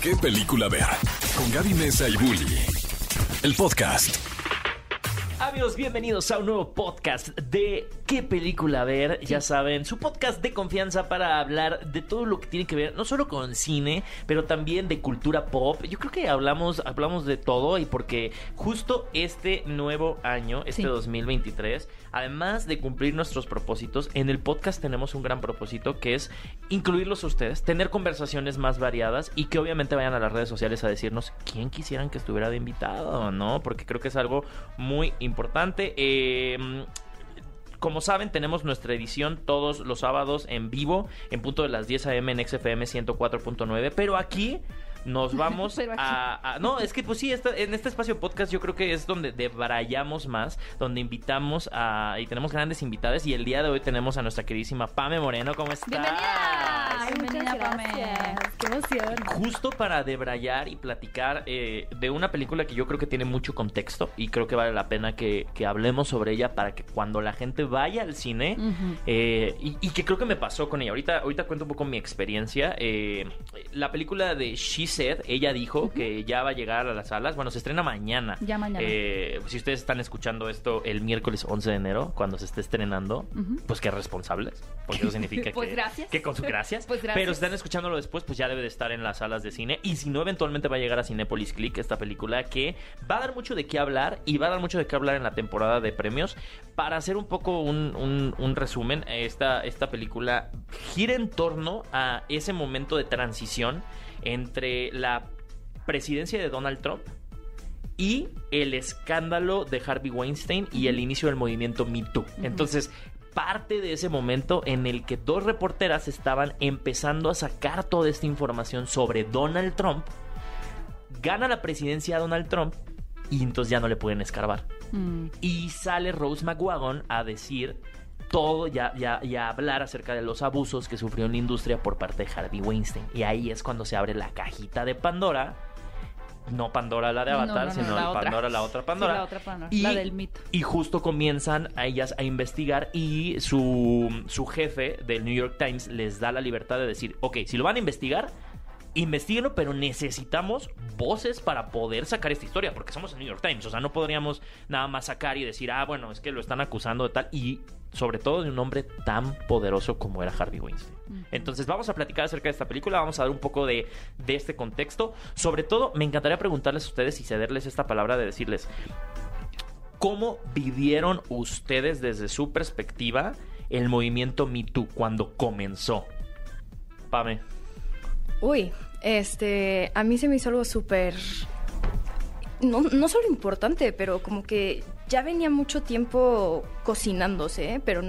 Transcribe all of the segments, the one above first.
qué película ver. Con Gaby Mesa y Bully. El podcast. Amigos, bienvenidos a un nuevo podcast de ¿Qué película ver? Ya saben, su podcast de confianza para hablar de todo lo que tiene que ver, no solo con cine, pero también de cultura pop. Yo creo que hablamos, hablamos de todo y porque justo este nuevo año, este Sí. 2023, además de cumplir nuestros propósitos, en el podcast tenemos un gran propósito que es incluirlos a ustedes, tener conversaciones más variadas y que obviamente vayan a las redes sociales a decirnos quién quisieran que estuviera de invitado, ¿no? Porque creo que es algo muy importante. Eh, como saben, tenemos nuestra edición todos los sábados en vivo, en punto de las 10 a.m. en XFM 104.9, pero aquí nos vamos a- No, es que pues sí, esta- en este espacio podcast yo creo que es donde debrayamos más, donde invitamos a... y tenemos grandes invitadas y el día de hoy tenemos a nuestra queridísima Pame Moreno, ¿cómo estás? Bienvenida. Ay, Bienvenida, gracias. Qué emoción. Justo para debrayar y platicar eh, de una película que yo creo que tiene mucho contexto y creo que vale la pena que, que hablemos sobre ella para que cuando la gente vaya al cine eh, y, y que creo que me pasó con ella. Ahorita, ahorita cuento un poco mi experiencia. Eh, la película de She Said, ella dijo que ya va a llegar a las salas. Bueno, se estrena mañana. Ya mañana. Eh, si ustedes están escuchando esto el miércoles 11 de enero, cuando se esté estrenando, pues que responsables. Porque eso significa Pues que, gracias. que con su gracias. Pues gracias. Pero si están escuchándolo después, pues ya debe de estar en las salas de cine. Y si no, eventualmente va a llegar a Cinepolis Click esta película que va a dar mucho de qué hablar y va a dar mucho de qué hablar en la temporada de premios. Para hacer un poco un, un- un resumen, esta, esta película gira en torno a ese momento de transición entre la presidencia de Donald Trump y el escándalo de Harvey Weinstein y el inicio del movimiento Me Too. Entonces, parte de ese momento en el que dos reporteras estaban empezando a sacar toda esta información sobre Donald Trump, gana la presidencia Donald Trump y entonces ya no le pueden escarbar. Mm. Y sale Rose McGuagan a decir todo ya, ya, y a hablar acerca de los abusos que sufrió en la industria por parte de Harvey Weinstein. Y ahí es cuando se abre la cajita de Pandora. No Pandora la de Avatar, no, no, sino la el otra. Pandora, la otra Sí, Pandora. la otra Pandora, Y- la del mito. Y justo comienzan a ellas a investigar y su, su jefe del New York Times les da la libertad de decir, ok, si lo van a investigar, investiguenlo, pero necesitamos voces para poder sacar esta historia, porque somos el New York Times, o sea, no podríamos nada más sacar y decir, ah, bueno, es que lo están acusando de tal, y sobre todo de un hombre tan poderoso como era Harvey Weinstein. Entonces vamos a platicar acerca de esta película, vamos a dar un poco de, de este contexto, sobre todo me encantaría preguntarles a ustedes y cederles esta palabra de decirles, ¿Cómo vivieron ustedes desde su perspectiva el movimiento Me Too cuando comenzó? Pame. Uy, este, a mí se me hizo algo súper, no, no solo importante, pero como que ya venía mucho tiempo cocinándose, ¿eh? pero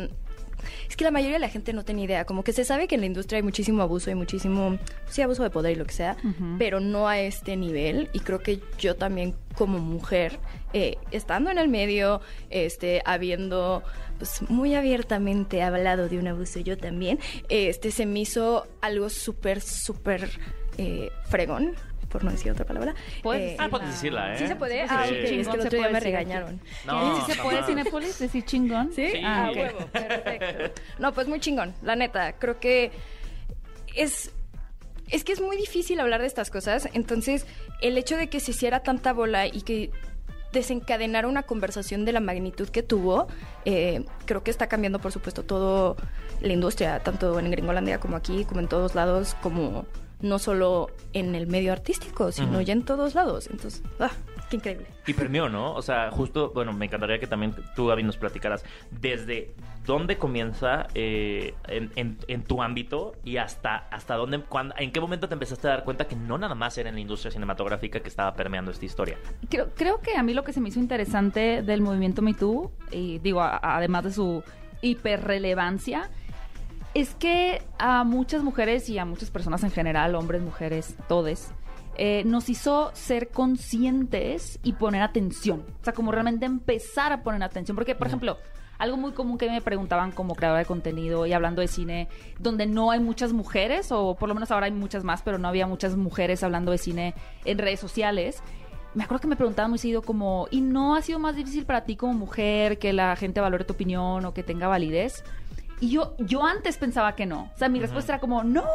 es que la mayoría de la gente no tiene idea, como que se sabe que en la industria hay muchísimo abuso y muchísimo, sí, abuso de poder y lo que sea, pero no a este nivel, y creo que yo también como mujer, eh, estando en el medio, este, habiendo pues muy abiertamente hablado de un abuso yo también, este se me hizo algo súper, súper eh, fregón, por no decir otra palabra. Puedes Eh, Ah, puedes decirla, ¿eh? ¿Sí se puede? Sí, Ah, sí. ok, es que el otro se día puede me regañaron. No, ¿Sí se jamás. puede Cinepolis decir chingón? ¿Sí? Sí. Ah, ok. huevo, perfecto. No, pues muy chingón, la neta. Creo que es. Es que es muy difícil hablar de estas cosas. Entonces, el hecho de que se hiciera tanta bola y que desencadenara una conversación de la magnitud que tuvo, eh, creo que está cambiando, por supuesto, todo la industria, tanto en Gringolandia como aquí, como en todos lados, como no solo en el medio artístico, sino ya en todos lados. Entonces, ¡ah! ¡Qué increíble! Y premió, ¿no? O sea, justo, bueno, me encantaría que también tú, Gaby, nos platicaras desde dónde comienza eh, en, en- en tu ámbito y hasta, hasta dónde, cuándo- en qué momento te empezaste a dar cuenta que no nada más era en la industria cinematográfica que estaba permeando esta historia. Creo, creo que a mí lo que se me hizo interesante del movimiento Me Too, y digo, a- además de su hiperrelevancia, es que a muchas mujeres y a muchas personas en general, hombres, mujeres, todes, eh, nos hizo ser conscientes y poner atención. O sea, como realmente empezar a poner atención. Porque, por ejemplo, algo muy común que me preguntaban como creadora de contenido y hablando de cine, donde no hay muchas mujeres, o por lo menos ahora hay muchas más, pero no había muchas mujeres hablando de cine en redes sociales. Me acuerdo que me preguntaban muy seguido como, ¿y no ha sido más difícil para ti como mujer que la gente valore tu opinión o que tenga validez? Y yo, yo antes pensaba que no. O sea, mi respuesta era como, no,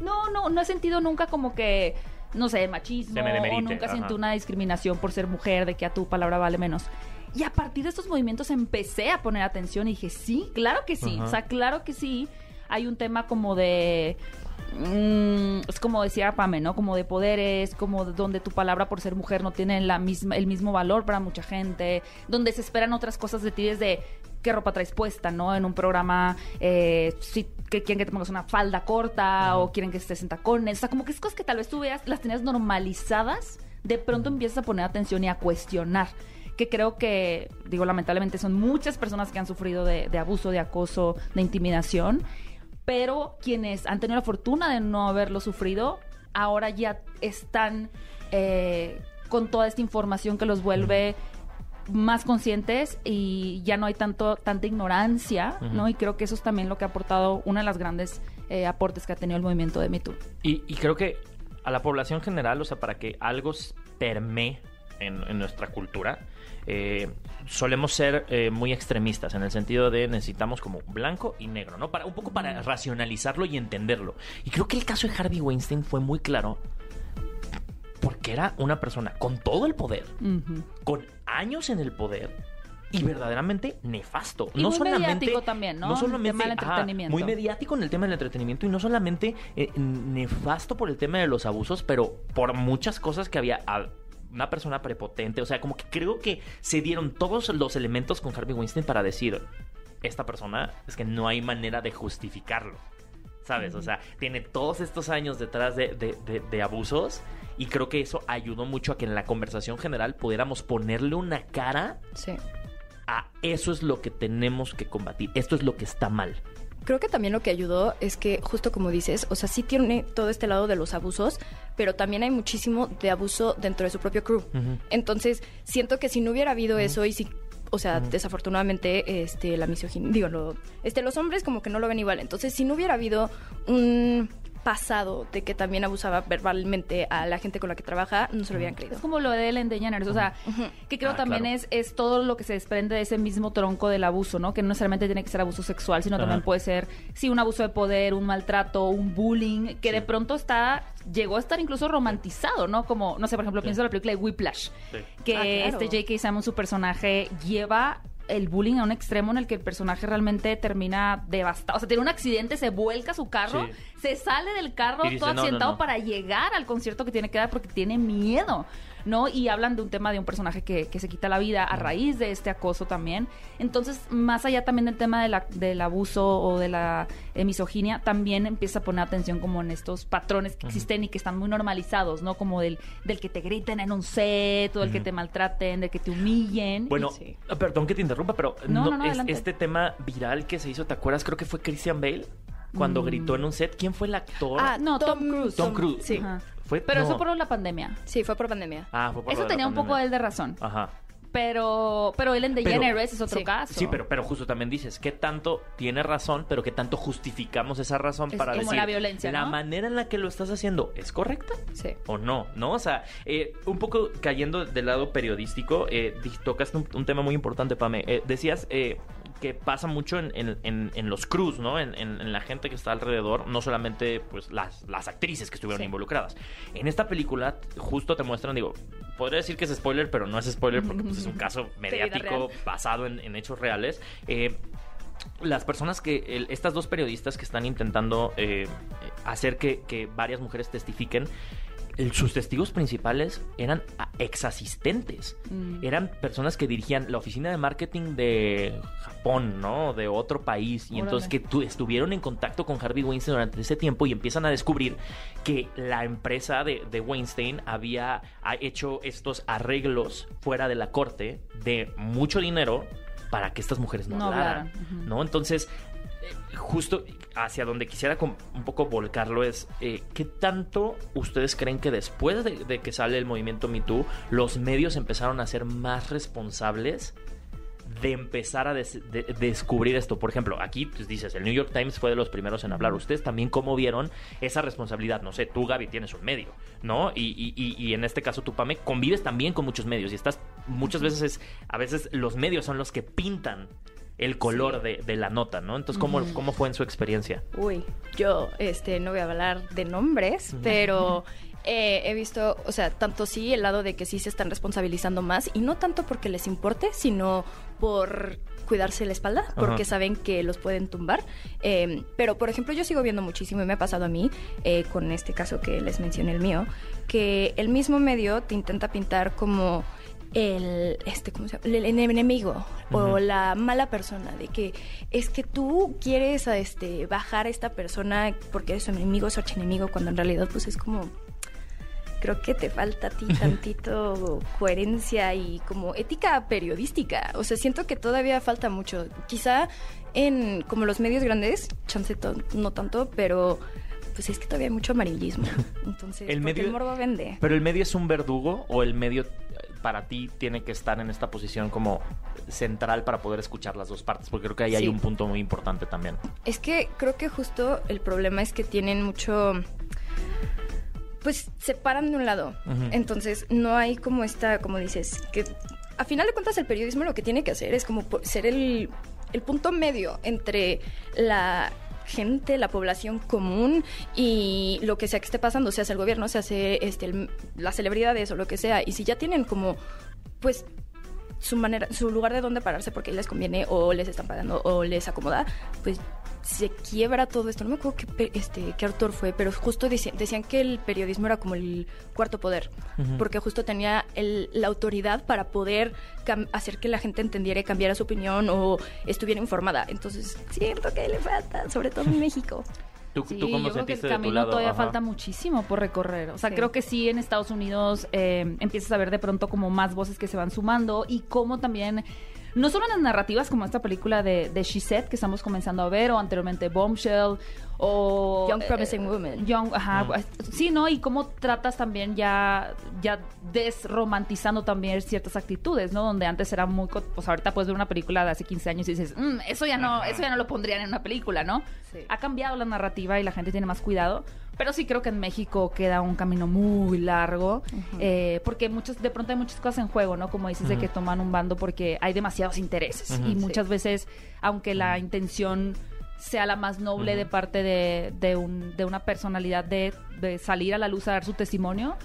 no, no, no he sentido nunca como que no sé, machismo, Se me demerite, o nunca ajá. siento una discriminación por ser mujer, de que a tu palabra vale menos. Y a partir de estos movimientos empecé a poner atención y dije, sí, claro que sí, Ajá. o sea, claro que sí. Hay un tema como de... mm, es como decía Pame, ¿no? Como de poderes, como de donde tu palabra por ser mujer no tiene la misma, el mismo valor para mucha gente, donde se esperan otras cosas de ti desde qué ropa traes puesta, ¿no? En un programa, eh, si que quieren que te pongas una falda corta o quieren que estés en tacones, o sea, como que es cosas que tal vez tú veas, las tenías normalizadas, de pronto empiezas a poner atención y a cuestionar. Que creo que, digo, lamentablemente son muchas personas que han sufrido de, de abuso, de acoso, de intimidación, pero quienes han tenido la fortuna de no haberlo sufrido, ahora ya están eh, con toda esta información que los vuelve más conscientes y ya no hay tanto tanta ignorancia, ¿no? Y creo que eso es también lo que ha aportado, una de las grandes eh, aportes que ha tenido el movimiento de Me Too. Y, y creo que a la población general, o sea, para que algo permee en, en nuestra cultura, eh, solemos ser eh, muy extremistas en el sentido de necesitamos como blanco y negro, ¿no? Para, un poco para racionalizarlo y entenderlo. Y creo que el caso de Harvey Weinstein fue muy claro porque era una persona con todo el poder, con años en el poder y verdaderamente nefasto. Y muy mediático también, ¿no? No El solamente tema del entretenimiento. muy mediático en el tema del entretenimiento y no solamente eh, nefasto por el tema de los abusos, pero por muchas cosas que había. una persona prepotente, o sea, como que creo que se dieron todos los elementos con Harvey Weinstein para decir, esta persona es que no hay manera de justificarlo. ¿Sabes? O sea, tiene todos estos años detrás de, de- de- de abusos y creo que eso ayudó mucho a que en la conversación general pudiéramos ponerle una cara Sí. a eso es lo que tenemos que combatir, esto es lo que está mal. Creo que también lo que ayudó es que, justo como dices, o sea, sí tiene todo este lado de los abusos, pero también hay muchísimo de abuso dentro de su propio crew. Entonces, siento que si no hubiera habido eso y si, o sea, desafortunadamente, este, la misoginia, digo, lo, este, los hombres como que no lo ven igual. Entonces, si no hubiera habido un pasado de que también abusaba verbalmente a la gente con la que trabaja, no se lo hubieran creído. Es como lo de Ellen DeGeneres, o sea, que creo Ah, también claro. es, es todo lo que se desprende de ese mismo tronco del abuso, ¿no? Que no necesariamente tiene que ser abuso sexual, sino Ajá. también puede ser, sí, un abuso de poder, un maltrato, un bullying, que de pronto está, llegó a estar incluso romantizado, ¿no? Como, no sé, por ejemplo, pienso en la película de Whiplash, Sí. que Ah, claro. este J.K. Simmons, su personaje, lleva el bullying a un extremo en el que el personaje realmente termina devastado. O sea, tiene un accidente, se vuelca su carro, Sí. se sale del carro dice, todo "No, no, accidentado no". para llegar al concierto que tiene que dar porque tiene miedo, ¿no? Y hablan de un tema de un personaje que, que se quita la vida a raíz de este acoso también. Entonces, más allá también del tema de la- del abuso o de la eh, misoginia, también empieza a poner atención como en estos patrones que existen y que están muy normalizados, ¿no? Como del, del que te griten en un set, o del que te maltraten, del que te humillen. Bueno, Sí. ah, perdón que te interrumpa, pero No, no, no, no, es- adelante. este tema viral que se hizo, ¿te acuerdas? Creo que fue Christian Bale cuando Mm. gritó en un set. ¿Quién fue el actor? Ah, No, Tom Cruise. Tom Cruise. Sí. Fue, Pero no. eso por la pandemia. Sí, fue por pandemia. Ah, fue por Eso la tenía un poco él de razón. Ajá. Pero, pero Ellen Pero- DeGeneres es otro sí. caso. Sí, pero, pero justo también dices, ¿qué tanto tiene razón, pero qué tanto justificamos esa razón Es para como decir la violencia, la ¿no? manera en la que lo estás haciendo es correcta? Sí. o no, ¿no? O sea, eh, un poco cayendo del lado periodístico, eh, tocaste un, un tema muy importante, Pame. Eh, decías eh, que pasa mucho en, en- en- en los crews, ¿no? En, la gente que está alrededor, no solamente pues las, las actrices que estuvieron Sí. involucradas. En esta película justo te muestran, digo, podría decir que es spoiler, pero no es spoiler porque pues, es un caso mediático basado en, hechos reales. Eh, las personas que, el- estas dos periodistas que están intentando eh, hacer que, que varias mujeres testifiquen, sus testigos principales eran exasistentes. Mm. Eran personas que dirigían la oficina de marketing de Japón, ¿no? De otro país. Y Órale. entonces que tu- estuvieron en contacto con Harvey Weinstein durante ese tiempo y empiezan a descubrir que la empresa de, de Weinstein había ha hecho estos arreglos fuera de la corte de mucho dinero para que estas mujeres no, No hablaran. ¿no? Entonces, justo hacia donde quisiera un poco volcarlo es, eh, ¿qué tanto ustedes creen que después de, de que sale el movimiento Me Too, los medios empezaron a ser más responsables? de empezar a des- de- descubrir esto. Por ejemplo, aquí pues, dices, el New York Times fue de los primeros en hablar. Ustedes también cómo vieron esa responsabilidad. No sé, tú, Gaby, tienes un medio, ¿no? Y, y- y- y en este caso, tú, Pame, convives también con muchos medios y estás, muchas veces, es- a veces los medios son los que pintan el color de, de la nota, ¿no? Entonces, ¿cómo, ¿cómo fue en su experiencia? Uy, yo este no voy a hablar de nombres, pero Eh, he visto, o sea, tanto sí el lado de que sí se están responsabilizando más y no tanto porque les importe, sino por cuidarse la espalda, porque Ajá. saben que los pueden tumbar. Eh, pero, por ejemplo, yo sigo viendo muchísimo y me ha pasado a mí, eh, con este caso que les mencioné el mío, que el mismo medio te intenta pintar como el este cómo se llama? el enemigo o la mala persona de que es que tú quieres a este bajar a esta persona porque eres su enemigo su archienemigo cuando en realidad pues es como creo que te falta a ti tantito coherencia y como ética periodística. O sea, siento que todavía falta mucho. Quizá en como los medios grandes, chance no tanto, pero pues es que todavía hay mucho amarillismo. Entonces, El medio- el morbo vende. ¿Pero el medio es un verdugo o el medio para ti tiene que estar en esta posición como central para poder escuchar las dos partes? Porque creo que ahí hay un punto muy importante también. Es que creo que justo el problema es que tienen mucho. Pues se paran de un lado. Entonces no hay como esta, como dices, que a final de cuentas el periodismo lo que tiene que hacer es como ser el, el punto medio entre la gente, la población común y lo que sea que esté pasando, sea el gobierno, sea este, el- las celebridades o lo que sea. Y si ya tienen como, pues su manera, su lugar de dónde pararse porque les conviene o les están pagando o les acomoda, pues se quiebra todo esto. No me acuerdo qué, este, qué autor fue, pero justo decían que el periodismo era como el cuarto poder, porque justo tenía el- la autoridad para poder hacer que la gente entendiera y cambiara su opinión o estuviera informada. Entonces siento que le falta, sobre todo en México. ¿Tú, Sí, tú cómo yo creo que el camino lado? todavía Ajá. falta muchísimo por recorrer. O sea, Sí. creo que sí en Estados Unidos eh, empiezas a ver de pronto como más voces que se van sumando y cómo también, no solo en las narrativas como esta película de, de She Said que estamos comenzando a ver o anteriormente Bombshell o... Young eh, Promising Woman. Young, ajá, Mm. pues, sí, ¿no? Y cómo tratas también ya, ya desromantizando también ciertas actitudes, ¿no? Donde antes era muy... Pues ahorita puedes ver una película de hace 15 años y dices, "Mm, eso ya no, eso ya no lo pondrían en una película, ¿no? Sí. Ha cambiado la narrativa y la gente tiene más cuidado. Pero sí creo que en México queda un camino muy largo, eh, porque muchos, de pronto hay muchas cosas en juego, ¿no? Como dices, de que toman un bando porque hay demasiados intereses. Y muchas veces, aunque la intención sea la más noble de parte de, de un- de una personalidad de, de salir a la luz a dar su testimonio,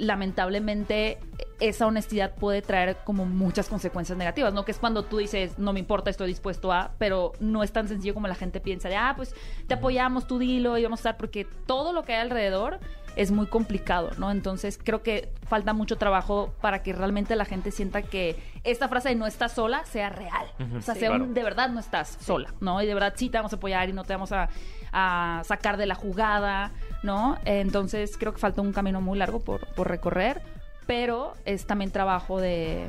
lamentablemente esa honestidad puede traer como muchas consecuencias negativas, ¿no? Que es cuando tú dices, no me importa, estoy dispuesto a, pero no es tan sencillo como la gente piensa de, ah, pues te apoyamos, tú dilo y vamos a estar, porque todo lo que hay alrededor es muy complicado, ¿no? Entonces creo que falta mucho trabajo para que realmente la gente sienta que esta frase de no estás sola sea real. O sea, Sí. sea un- de verdad no estás sola, ¿no? Y de verdad sí te vamos a apoyar y no te vamos a, a sacar de la jugada, ¿no? Entonces creo que falta un camino muy largo por, por recorrer, pero es también trabajo de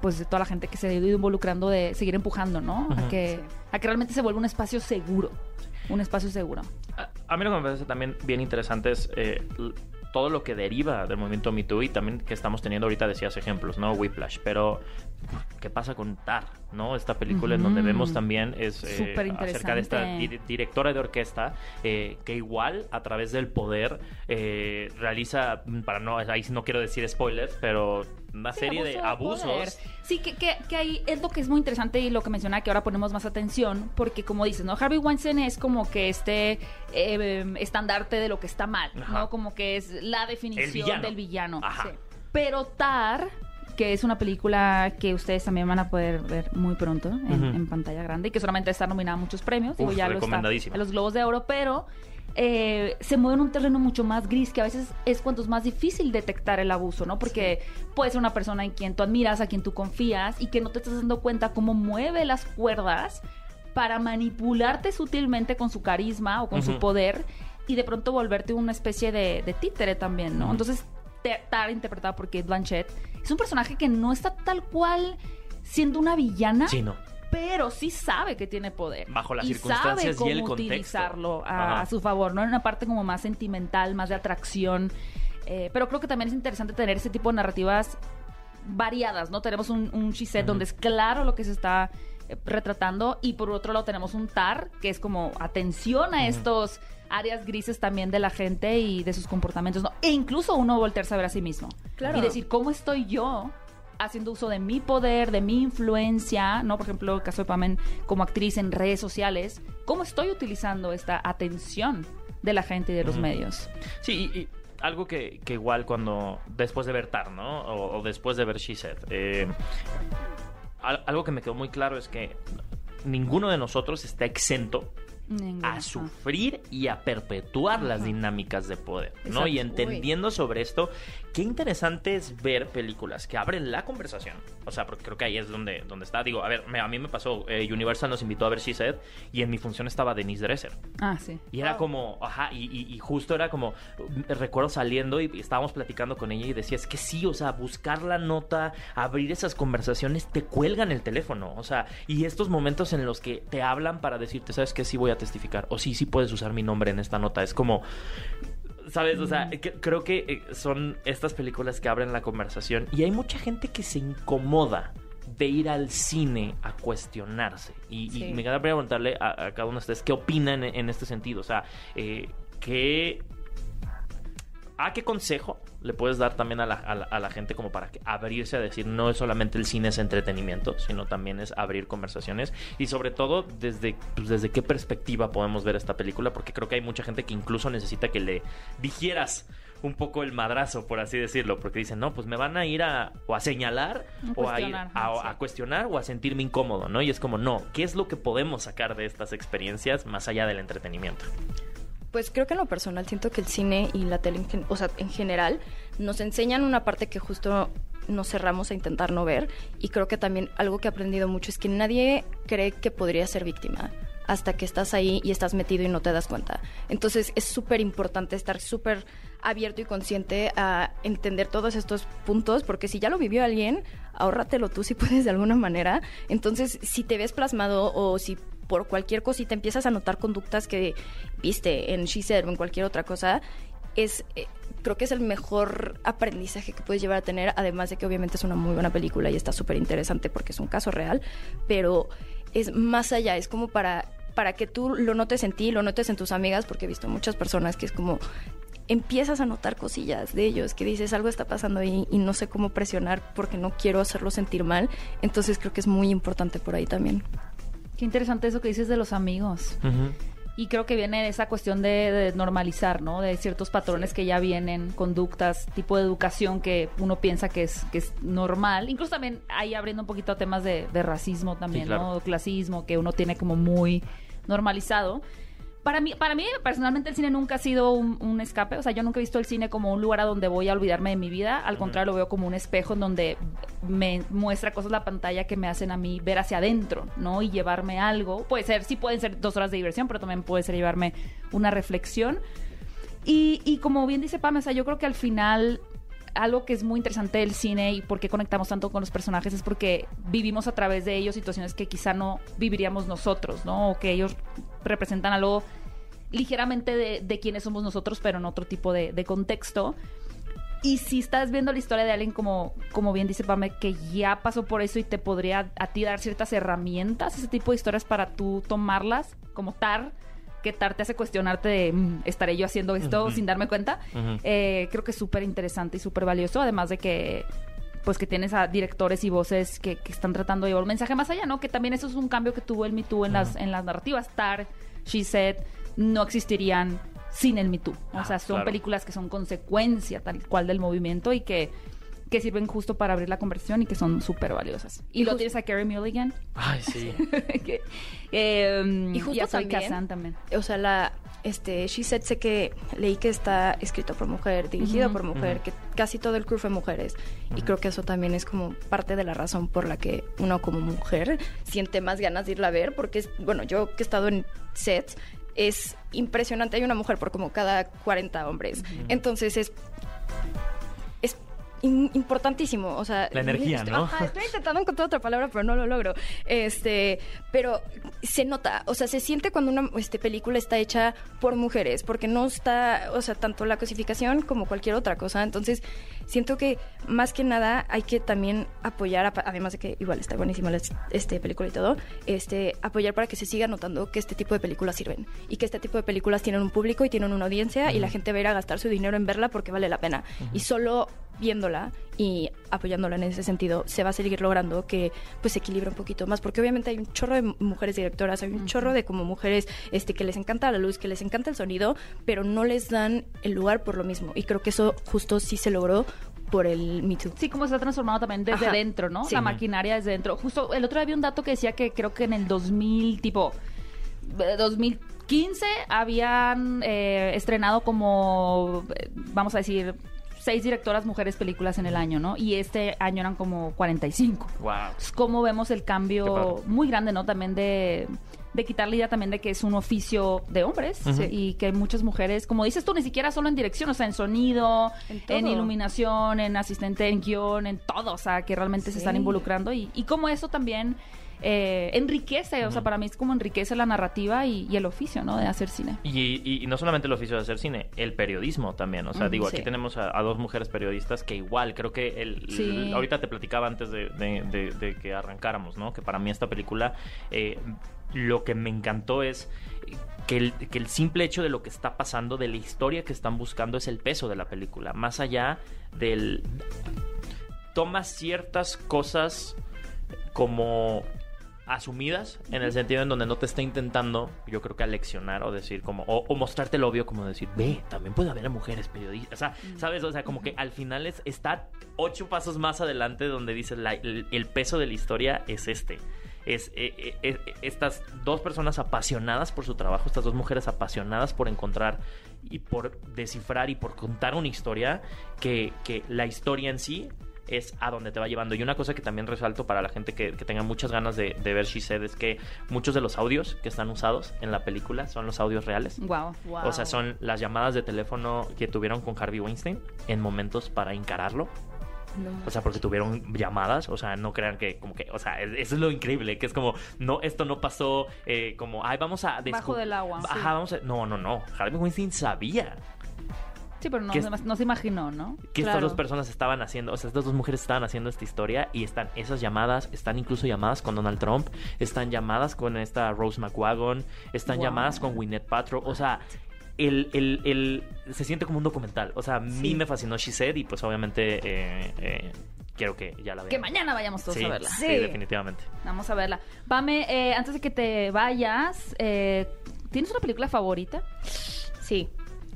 pues de toda la gente que se ha ido involucrando de seguir empujando, ¿no? A que a que realmente se vuelva un espacio seguro, un espacio seguro. A, a mí lo que me parece también bien interesante es eh, todo lo que deriva del movimiento Me Too y también que estamos teniendo ahorita decías ejemplos, ¿no? Whiplash, pero ¿qué pasa con Tar, ¿no? Esta película en donde vemos también es eh, acerca de esta directora de orquesta eh, que igual a través del poder eh, realiza, para no, ahí no quiero decir spoilers, pero una Sí, serie de abuso de poder. abusos. Sí, que, que, que ahí es lo que es muy interesante y lo que mencionaba que ahora ponemos más atención, porque como dices, ¿no? Harvey Weinstein es como que este eh, estandarte de lo que está mal, Ajá. ¿no? Como que es la definición villano. del villano. Ajá. Sí. Pero Tar, que es una película que ustedes también van a poder ver muy pronto en, pantalla grande y que solamente está nominada a muchos premios, digo, ya lo está a los Globos de Oro, pero eh, se mueve en un terreno mucho más gris, que a veces es cuando es más difícil detectar el abuso, ¿no? Porque puede ser una persona en quien tú admiras, a quien tú confías y que no te estás dando cuenta cómo mueve las cuerdas para manipularte sutilmente con su carisma o con su poder y de pronto volverte una especie de, de títere también, ¿no? Entonces, te- Tar, interpretada por Kate Blanchett, es un personaje que no está tal cual siendo una villana, Sí, no. Pero sí sabe que tiene poder. Bajo las y circunstancias y sabe el cómo contexto. utilizarlo a, su favor, ¿no? En una parte como más sentimental, más de atracción. Eh, pero creo que también es interesante tener ese tipo de narrativas variadas, ¿no? Tenemos un, un Ujú. donde es claro lo que se está eh, retratando y por otro lado tenemos un TAR que es como atención a estos áreas grises también de la gente y de sus comportamientos, ¿no? E incluso uno voltearse a ver a sí mismo. Claro. Y decir, ¿cómo estoy yo haciendo uso de mi poder, de mi influencia, ¿no? Por ejemplo, el caso de Pamen como actriz en redes sociales, ¿cómo estoy utilizando esta atención de la gente y de los medios? Sí, y, y algo que, que igual cuando, después de ver Tar, ¿no? O, o después de ver She Said, eh, al- algo que me quedó muy claro es que ninguno de nosotros está exento. A sufrir y a perpetuar las dinámicas de poder, ¿no? Y entendiendo sobre esto, qué interesante es ver películas que abren la conversación. O sea, porque creo que ahí es donde, donde está. Digo, a ver, me- a mí me pasó, eh, Universal nos invitó a ver She Said y en mi función estaba Denise Dresser. Ah, sí. Y era como, ajá, y, y- y justo era como, recuerdo saliendo y estábamos platicando con ella y decía, es que sí, o sea, buscar la nota, abrir esas conversaciones, te cuelgan el teléfono, o sea, y estos momentos en los que te hablan para decirte, ¿sabes qué? Sí voy a testificar, o sí, sí puedes usar mi nombre en esta nota, es como... ¿Sabes? O sea, que- creo que eh, son estas películas que abren la conversación y hay mucha gente que se incomoda de ir al cine a cuestionarse. Y, me encantaría preguntarle a, a cada uno de ustedes qué opinan en, en este sentido. O sea, eh, ¿qué, ¿a qué consejo le puedes dar también a la, a la- a la gente como para que abrirse a decir no es solamente el cine es entretenimiento, sino también es abrir conversaciones? Y sobre todo, desde, pues, desde qué perspectiva podemos ver esta película, porque creo que hay mucha gente que incluso necesita que le digieras un poco el madrazo, por así decirlo, porque dicen, no, pues me van a ir a, o a señalar, A o a ir a, sí. a cuestionar, o a sentirme incómodo, ¿no? Y es como, no, ¿qué es lo que podemos sacar de estas experiencias más allá del entretenimiento? Pues creo que en lo personal siento que el cine y la tele, en, o sea, en general, nos enseñan una parte que justo nos cerramos a intentar no ver. Y creo que también algo que he aprendido mucho es que nadie cree que podría ser víctima hasta que estás ahí y estás metido y no te das cuenta. Entonces es súper importante estar súper abierto y consciente a entender todos estos puntos, porque si ya lo vivió alguien, ahórratelo tú si puedes de alguna manera. Entonces, si te ves plasmado o si por cualquier cosita empiezas a notar conductas que viste en She Said o en cualquier otra cosa, es eh, creo que es el mejor aprendizaje que puedes llevar a tener, además de que obviamente es una muy buena película y está súper interesante porque es un caso real, pero es más allá, es como para, para que tú lo notes en ti, lo notes en tus amigas, porque he visto muchas personas que es como empiezas a notar cosillas de ellos, que dices algo está pasando ahí y no sé cómo presionar porque no quiero hacerlo sentir mal, entonces creo que es muy importante por ahí también. Qué interesante eso que dices de los amigos. Y creo que viene esa cuestión de, de normalizar, ¿no? De ciertos patrones que ya vienen, conductas, tipo de educación que uno piensa que es, que es normal. Incluso también ahí abriendo un poquito a temas de, de racismo también, Sí, claro. ¿no? Clasismo, que uno tiene como muy normalizado. Para mí, para mí, personalmente, el cine nunca ha sido un, un escape. O sea, yo nunca he visto el cine como un lugar a donde voy a olvidarme de mi vida. Al contrario, lo veo como un espejo en donde me muestra cosas la pantalla que me hacen a mí ver hacia adentro, ¿no? Y llevarme algo. Puede ser, sí pueden ser dos horas de diversión, pero también puede ser llevarme una reflexión. Y, y como bien dice Pam, o sea, yo creo que al final algo que es muy interesante del cine y por qué conectamos tanto con los personajes es porque vivimos a través de ellos situaciones que quizá no viviríamos nosotros, ¿no? O que ellos representan algo ligeramente de, de quienes somos nosotros, pero en otro tipo de, de contexto. Y si estás viendo la historia de alguien como, como bien dice Pame, que ya pasó por eso y te podría a ti dar ciertas herramientas, ese tipo de historias para tú tomarlas, como Tar, que Tar te hace cuestionarte de, "Mm, ¿estaré yo haciendo esto sin darme cuenta? Eh, creo que es súper interesante y súper valioso, además de que pues que tienes a directores y voces que, que están tratando de llevar un mensaje más allá, ¿no? Que también eso es un cambio que tuvo el Me Too en, las, en las narrativas. Tar, She Said, no existirían sin el Me Too. O Ah, sea, son claro. películas que son consecuencia tal cual del movimiento y que, que sirven justo para abrir la conversación y que son súper valiosas. Y, Y lo tienes a Carey Mulligan. Ay, sí. que, eh, Y justo a Zoe también- Kazan también. O sea, la este She Said sé que leí que está escrito por mujer, dirigido Ujú. por mujer, Ujú. que casi todo el crew fue mujeres. Y creo que eso también es como parte de la razón por la que uno como mujer siente más ganas de irla a ver, porque es, bueno, yo que he estado en sets es impresionante, hay una mujer por como cada 40 hombres. Entonces es es in- importantísimo, o sea, La energía, ¿no? Ajá, estoy intentando encontrar otra palabra, pero no lo logro. Este, pero se nota, o sea, se siente cuando una este, película está hecha por mujeres, porque no está, o sea, tanto la cosificación como cualquier otra cosa. Entonces, siento que más que nada hay que también apoyar, además de que igual está buenísima la este, película y todo, este, apoyar para que se siga notando que este tipo de películas sirven y que este tipo de películas tienen un público y tienen una audiencia y la gente va a ir a gastar su dinero en verla porque vale la pena. Y solo viéndola y apoyándola en ese sentido, se va a seguir logrando que pues se equilibre un poquito más, porque obviamente hay un chorro de mujeres directoras, hay un chorro de como mujeres este que les encanta la luz, que les encanta el sonido, pero no les dan el lugar por lo mismo. Y creo que eso justo sí se logró por el Me Too. Sí, como se ha transformado también desde Ajá. dentro, ¿no? Sí. La maquinaria desde dentro. Justo el otro día había un dato que decía que creo que en el 2000, tipo, eh, 2015 habían eh, estrenado como, eh, vamos a decir, seis directoras mujeres películas en el año, ¿no? Y este año eran como 45. Wow. Entonces, cómo vemos el cambio muy grande, ¿no? También de, de quitar la idea también de que es un oficio de hombres Ujú. y que muchas mujeres, como dices tú, ni siquiera solo en dirección, o sea, en sonido, En iluminación, en asistente en guion, en todo, o sea, que realmente se están involucrando y, y cómo eso también eh, enriquece, o sea, para mí es como enriquece la narrativa y, y el oficio, ¿no? De hacer cine. Y, y- y no solamente el oficio de hacer cine, el periodismo también. O sea, digo, sí. aquí tenemos a, a dos mujeres periodistas que igual, creo que el, Sí. el- ahorita te platicaba antes de, de- de- de que arrancáramos, ¿no? Que para mí esta película, eh, lo que me encantó es que el, que el simple hecho de lo que está pasando, de la historia que están buscando, es el peso de la película. Más allá del... Toma ciertas cosas como asumidas en el sentido en donde no te está intentando yo creo que aleccionar o decir como o, o mostrarte lo obvio como decir ve también puede haber mujeres periodistas o sea sabes o sea como que al final es está ocho pasos más adelante donde dices la- el, el peso de la historia es este es eh, eh, eh, estas dos personas apasionadas por su trabajo estas dos mujeres apasionadas por encontrar y por descifrar y por contar una historia que, que la historia en sí es a donde te va llevando. Y una cosa que también resalto para la gente que, que tenga muchas ganas de, de ver She Said es que muchos de los audios que están usados en la película son los audios reales. Wow. O sea, son las llamadas de teléfono que tuvieron con Harvey Weinstein en momentos para encararlo. O sea, porque tuvieron llamadas, o sea, no crean que, como que, o sea, es- eso es lo increíble, que es como, no, esto no pasó, eh, como, ay, vamos a... Bajo del agua. Ajá, Sí. vamos a... No, no, no, Harvey Weinstein sabía Sí, pero no, que se- no se imaginó, ¿no? que estas dos personas estaban haciendo, o sea, estas dos mujeres estaban haciendo esta historia y están esas llamadas, están incluso llamadas con Donald Trump, están llamadas con esta Rose McWagon, están Wow. llamadas con Gwyneth Paltrow, o sea, el, el, el- se siente como un documental, o sea, a mí Sí. me fascinó She Said y pues obviamente eh, eh, quiero que ya la vean. Que mañana vayamos todos sí, a verla. Sí, Sí. definitivamente. Vamos a verla. Pame, eh, antes de que te vayas, eh, ¿tienes una película favorita? Sí.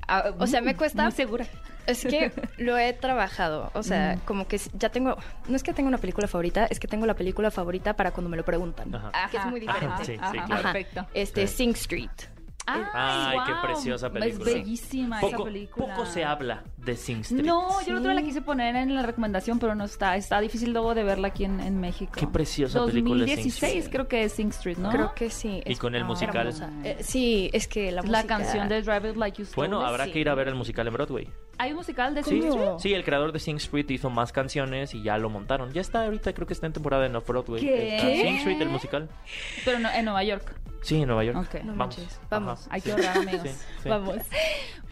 Ah, o sea, me cuesta. Muy segura. Es que lo he trabajado. O sea, Mm. como que ya tengo. No es que tenga una película favorita, es que tengo la película favorita para cuando me lo preguntan. Ajá. Que es muy diferente. Ajá, sí, sí, ajá, claro. Perfecto. Este, Sí. Sing Street. Ay, qué guau. preciosa película. Es bellísima esa Poco, película. poco se habla de Sing Street. No, yo la otra vez la Sí. quise poner en la recomendación, pero no está. Está difícil luego de verla aquí en, en México. Qué preciosa película es Sing 2016 Street. creo que es Sing Street, ¿no? Creo que sí. Y es con el musical. Eh, sí, es que la la música- canción de Drive It Like You Stole Bueno, habrá sí. que ir a ver el musical en Broadway. ¿Hay un musical de Sí, Sing Street? sí, el creador de Sing Street hizo más canciones y ya lo montaron. Ya está ahorita, creo que está en temporada en Off-Broadway. ¿Qué? Está ¿Qué? Sing Street, el musical. Pero no, en Nueva York. Sí, en Nueva York. Ok. No Vamos. manches. Ajá. Vamos. Hay que ahorrar, amigos. Sí, sí. Vamos.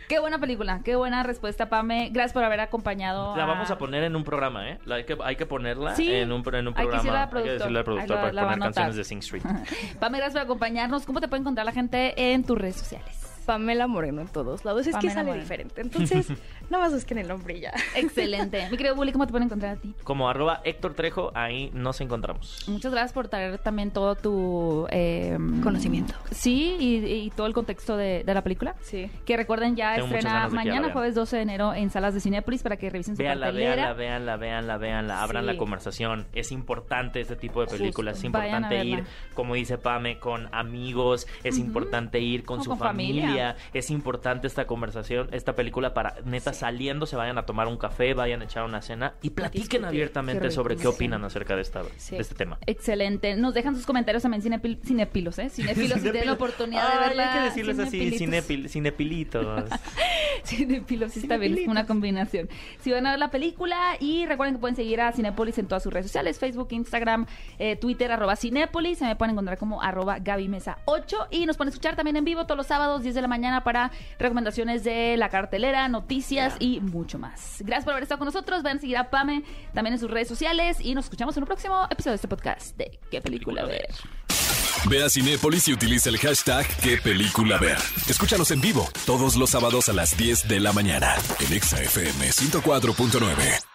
Qué buena película, qué buena respuesta, Pame. Gracias por haber acompañado. La vamos a poner en un programa, ¿eh? La hay, que, hay que ponerla Sí. en un, en un Hay que programa. decirle al Hay que productor. decirle al productor la- para la va a poner canciones de Sing Street. Pame, gracias por acompañarnos. ¿Cómo te puede encontrar la gente en tus redes sociales? Pamela Moreno en todos lados. Es que sale Moreno. diferente. Entonces, no más busquen el nombre y ya. Excelente. Mi querido Bully, ¿cómo te pueden encontrar a ti? Como arroba Héctor Trejo, ahí nos encontramos. Muchas gracias por traer también todo tu... eh, Conocimiento. Sí, y, y todo el contexto de, de la película. Sí. Que recuerden, ya Tengo estrena mañana, jueves 12 de enero, en salas de Cinépolis para que revisen su Véanla, cartelera. véanla, véanla, véanla, véanla. Abran Sí. la conversación. Es importante este tipo de películas. Justo. Es importante ir, como dice Pame, con amigos. Es importante ir con O su con familia. familia. Es importante esta conversación, esta película para neta saliendo, se vayan a tomar un café, vayan a echar una cena y platiquen discutir. abiertamente Qué sobre qué opinan acerca de, esta, Sí. de este tema. Excelente. Nos dejan sus comentarios también cinepil- cinepilos, ¿eh? Cinepilos, si tienen la oportunidad de verla. hay que decirles así, cinepil- cinepilitos. Cinepilos, sí está bien, es una combinación. Si van a ver la película y recuerden que pueden seguir a Cinépolis en todas sus redes sociales, Facebook, Instagram, eh, Twitter, arroba Cinépolis, se me pueden encontrar como arroba Gaby Mesa 8 y nos pueden escuchar también en vivo todos los sábados, 10 de la mañana para recomendaciones de la cartelera, noticias y mucho más. Gracias por haber estado con nosotros, vayan a seguir a Pame también en sus redes sociales y nos escuchamos en un próximo episodio de este podcast de ¿Qué película ver? Ve a Cinépolis y utiliza el hashtag qué película ver. Escúchanos en vivo todos los sábados a las 10 de la mañana en Exa FM 104.9.